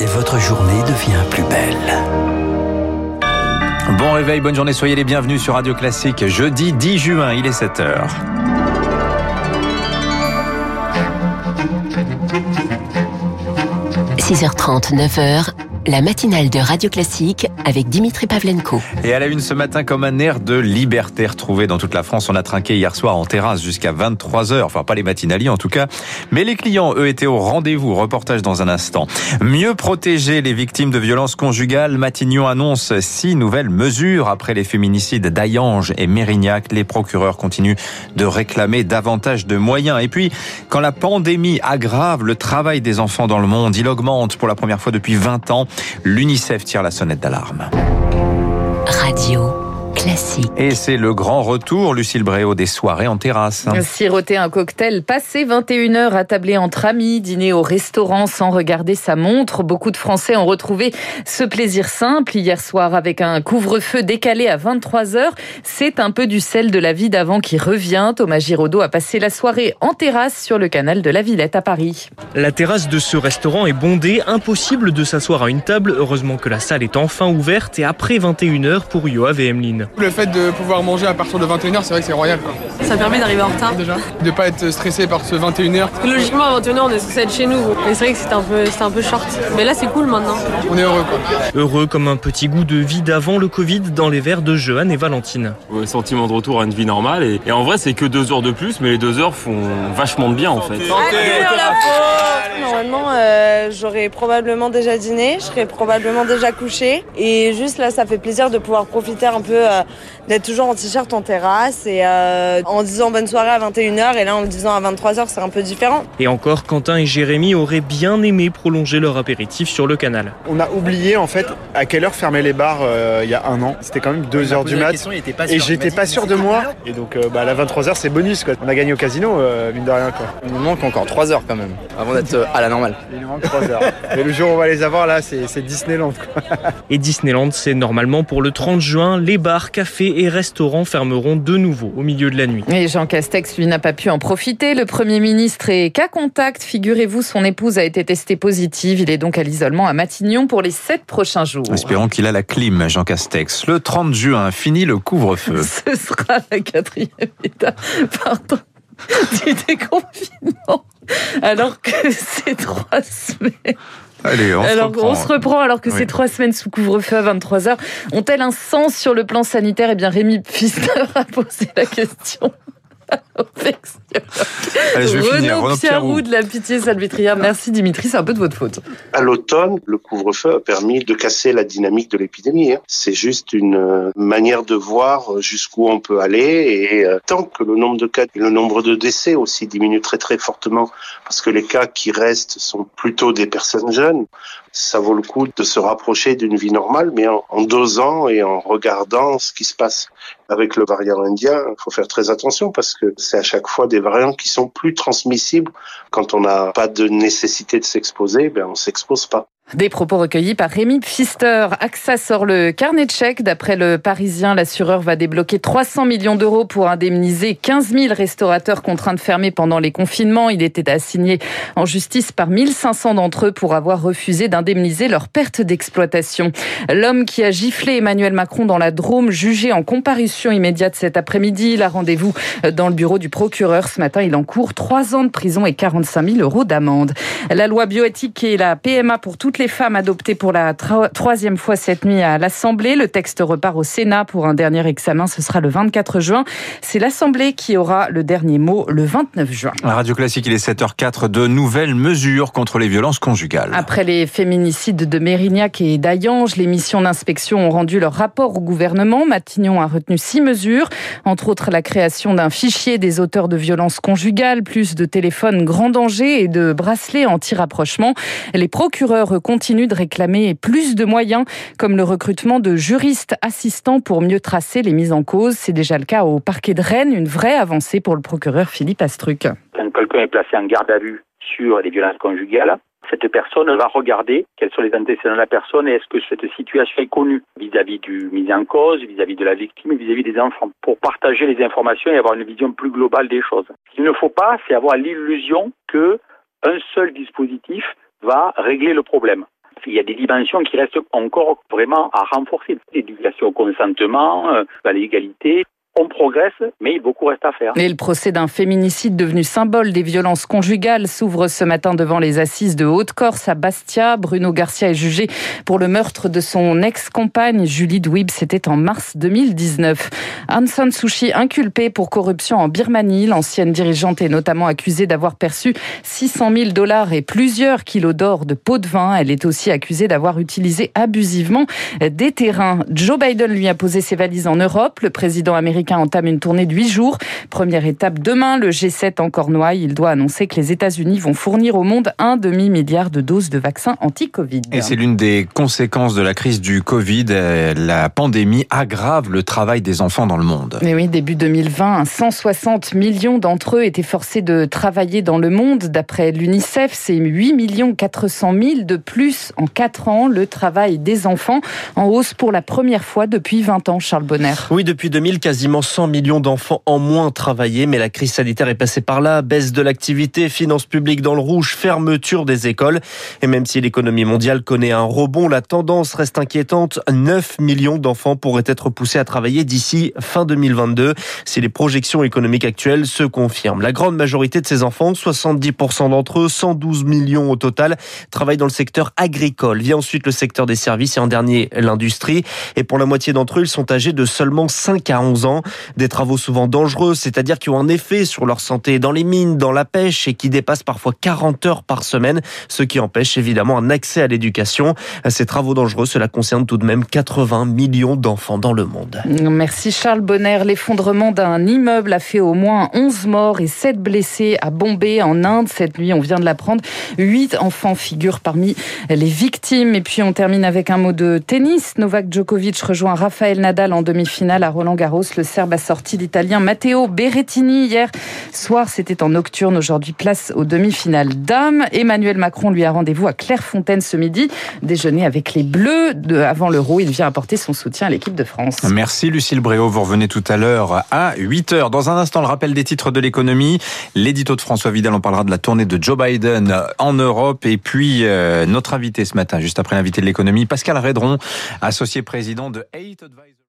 et votre journée devient plus belle. Bon réveil, bonne journée, soyez les bienvenus sur Radio Classique. Jeudi 10 juin, il est 7h. – 6h30, 9h, la matinale de Radio Classique avec Dimitri Pavlenko. Et à la une ce matin, comme un air de liberté retrouvé dans toute la France, on a trinqué hier soir en terrasse jusqu'à 23h. Enfin, pas les matinaliers en tout cas. Mais les clients, eux, étaient au rendez-vous. Reportage dans un instant. Mieux protéger les victimes de violences conjugales. Matignon annonce six nouvelles mesures après les féminicides d'Ayange et Mérignac. Les procureurs continuent de réclamer davantage de moyens. Et puis, quand la pandémie aggrave le travail des enfants dans le monde, il augmente pour la première fois depuis 20 ans. L'UNICEF tire la sonnette d'alarme. Radio. Classique. Et c'est le grand retour, Lucille Bréau, des soirées en terrasse. Siroter un cocktail, passer 21h à tabler entre amis, dîner au restaurant sans regarder sa montre. Beaucoup de Français ont retrouvé ce plaisir simple hier soir avec un couvre-feu décalé à 23h. C'est un peu du sel de la vie d'avant qui revient. Thomas Giraudot a passé la soirée en terrasse sur le canal de la Villette à Paris. La terrasse de ce restaurant est bondée, impossible de s'asseoir à une table. Heureusement que la salle est enfin ouverte et après 21h pour Yoav et Emeline. Le fait de pouvoir manger à partir de 21h, c'est vrai que c'est royal. Quoi. Ça permet d'arriver en retard déjà. De pas être stressé par ce 21h. Parce que logiquement, à 21h, on est censé être chez nous. Et c'est vrai que c'était un, peu, un peu short. Mais là, c'est cool maintenant. On est heureux quoi. Heureux comme un petit goût de vie d'avant le Covid dans les verres de Johan et Valentine. Ouais, sentiment de retour à une vie normale. Et, et en vrai, c'est que deux heures de plus, mais les deux heures font vachement de bien en fait. Normalement, euh, j'aurais probablement déjà dîné, je serais probablement déjà couché. Et juste là, ça fait plaisir de pouvoir profiter un peu euh, d'être toujours en t-shirt en terrasse et euh, en disant bonne soirée à 21h et là en le disant à 23h, c'est un peu différent. Et encore, Quentin et Jérémy auraient bien aimé prolonger leur apéritif sur le canal. On a oublié en fait à quelle heure fermaient les bars euh, il y a un an. C'était quand même 2h du mat. Et j'étais pas sûr de moi. Et donc euh, bah, à la 23h, c'est bonus quoi. On a gagné au casino, mine de rien quoi. Il nous manque encore 3 heures quand même avant d'être à la normale. Il nous manque 3 heures. Mais le jour où on va les avoir là, c'est Disneyland quoi. Et Disneyland, c'est normalement pour le 30 juin. Les bars, cafés et restaurants fermeront de nouveau au milieu de la nuit. Et Jean Castex, lui, n'a pas pu en profiter. Le Premier ministre est cas contact. Figurez-vous, son épouse a été testée positive. Il est donc à l'isolement à Matignon pour les sept prochains jours. Espérons qu'il a la clim, Jean Castex. Le 30 juin, fini le couvre-feu. Ce sera la quatrième étape pardon, du déconfinement. Alors que c'est trois semaines. Allez, on alors, se reprend. on se reprend alors que Oui. ces trois semaines sous couvre-feu à 23h ont-elles un sens sur le plan sanitaire Eh bien, Rémi Pfister a posé la question. Allez, je vais finir. Renaud Piarou. de la Pitié Salvétrière. Merci Dimitri, c'est un peu de votre faute. À l'automne, le couvre-feu a permis de casser la dynamique de l'épidémie. hein. C'est juste une euh, manière de voir jusqu'où on peut aller et euh, tant que le nombre de cas et le nombre de décès aussi diminue très très fortement parce que les cas qui restent sont plutôt des personnes jeunes, ça vaut le coup de se rapprocher d'une vie normale mais en, en dosant et en regardant ce qui se passe. Avec le variant indien, il faut faire très attention parce que c'est à chaque fois des variants qui sont plus transmissibles. Quand on n'a pas de nécessité de s'exposer, ben on s'expose pas. Des propos recueillis par Rémi Pfister. AXA sort le carnet de chèques. D'après le Parisien, l'assureur va débloquer 300 millions d'euros pour indemniser 15 000 restaurateurs contraints de fermer pendant les confinements. Il était assigné en justice par 1500 d'entre eux pour avoir refusé d'indemniser leur perte d'exploitation. L'homme qui a giflé Emmanuel Macron dans la Drôme, jugé en comparution immédiate cet après-midi. Il a rendez-vous dans le bureau du procureur. Ce matin, il encourt 3 ans de prison et 45 000 euros d'amende. La loi bioéthique et la PMA pour toutes les femmes adoptées pour la tro- troisième fois cette nuit à l'Assemblée. Le texte repart au Sénat pour un dernier examen. Ce sera le 24 juin. C'est l'Assemblée qui aura le dernier mot le 29 juin. À Radio Classique, il est 7h04. De nouvelles mesures contre les violences conjugales. Après les féminicides de Mérignac et d'Ayange, les missions d'inspection ont rendu leur rapport au gouvernement. Matignon a retenu six mesures, entre autres la création d'un fichier des auteurs de violences conjugales, plus de téléphones grand danger et de bracelets anti-rapprochement. Les procureurs continuent de réclamer plus de moyens, comme le recrutement de juristes assistants pour mieux tracer les mises en cause. C'est déjà le cas au parquet de Rennes, une vraie avancée pour le procureur Philippe Astruc. Quand quelqu'un est placé en garde à vue sur les violences conjugales, cette personne va regarder quels sont les antécédents de la personne et est-ce que cette situation est connue vis-à-vis du mis en cause, vis-à-vis de la victime et vis-à-vis des enfants, pour partager les informations et avoir une vision plus globale des choses. Ce qu'il ne faut pas, c'est avoir l'illusion que un seul dispositif va régler le problème. il y a des dimensions qui restent encore vraiment à renforcer. L'éducation au consentement, euh, à l'égalité, on progresse, mais beaucoup reste à faire. Et le procès d'un féminicide devenu symbole des violences conjugales s'ouvre ce matin devant les assises de Haute-Corse à Bastia. Bruno Garcia est jugé pour le meurtre de son ex-compagne Julie Dwib. C'était en mars 2019. Aung San Suu Kyi inculpée pour corruption en Birmanie. L'ancienne dirigeante est notamment accusée d'avoir perçu 600 000 dollars et plusieurs kilos d'or de pots de vin. Elle est aussi accusée d'avoir utilisé abusivement des terrains. Joe Biden lui a posé ses valises en Europe. Le président américain entame une tournée de huit jours. Première étape demain, le G7 en Cornouailles. Il doit annoncer que les États-Unis vont fournir au monde un demi-milliard de doses de vaccins anti-Covid. Et c'est l'une des conséquences de la crise du Covid. La pandémie aggrave le travail des enfants dans le monde. Mais oui, début 2020, 160 millions d'entre eux étaient forcés de travailler dans le monde. D'après l'UNICEF, c'est 8 millions 400 000 de plus en 4 ans. Le travail des enfants en hausse pour la première fois depuis 20 ans, Charles Bonner. Oui, depuis 2000, quasiment 100 millions d'enfants en moins travaillaient, mais la crise sanitaire est passée par là. Baisse de l'activité, finances publiques dans le rouge, fermeture des écoles. Et même si l'économie mondiale connaît un rebond, la tendance reste inquiétante. 9 millions d'enfants pourraient être poussés à travailler d'ici fin 2022 si les projections économiques actuelles se confirment. La grande majorité de ces enfants, 70% d'entre eux, 112 millions au total, travaillent dans le secteur agricole. Vient ensuite le secteur des services et en dernier l'industrie. Et pour la moitié d'entre eux, ils sont âgés de seulement 5 à 11 ans. Des travaux souvent dangereux, c'est-à-dire qui ont un effet sur leur santé dans les mines, dans la pêche et qui dépassent parfois 40 heures par semaine, ce qui empêche évidemment un accès à l'éducation. Ces travaux dangereux, cela concerne tout de même 80 millions d'enfants dans le monde. Merci Charles Bonner. L'effondrement d'un immeuble a fait au moins 11 morts et 7 blessés à Bombay en Inde. Cette nuit, on vient de l'apprendre. 8 enfants figurent parmi les victimes. Et puis on termine avec un mot de tennis. Novak Djokovic rejoint Rafael Nadal en demi-finale à Roland Garros. Le Serbe a sorti l'Italien Matteo Berrettini hier soir. C'était en nocturne. Aujourd'hui, place aux demi-finales dames. Emmanuel Macron lui a rendez-vous à Clairefontaine ce midi. Déjeuner avec les Bleus. De, avant l'Euro, il vient apporter son soutien à l'équipe de France. Merci Lucille Bréau. Vous revenez tout à l'heure à 8h. Dans un instant, le rappel des titres de l'économie. L'édito de François Vidal, on parlera de la tournée de Joe Biden en Europe. Et puis, euh, notre invité ce matin, juste après l'invité de l'économie, Pascal Redron, associé président de 8 Advisors.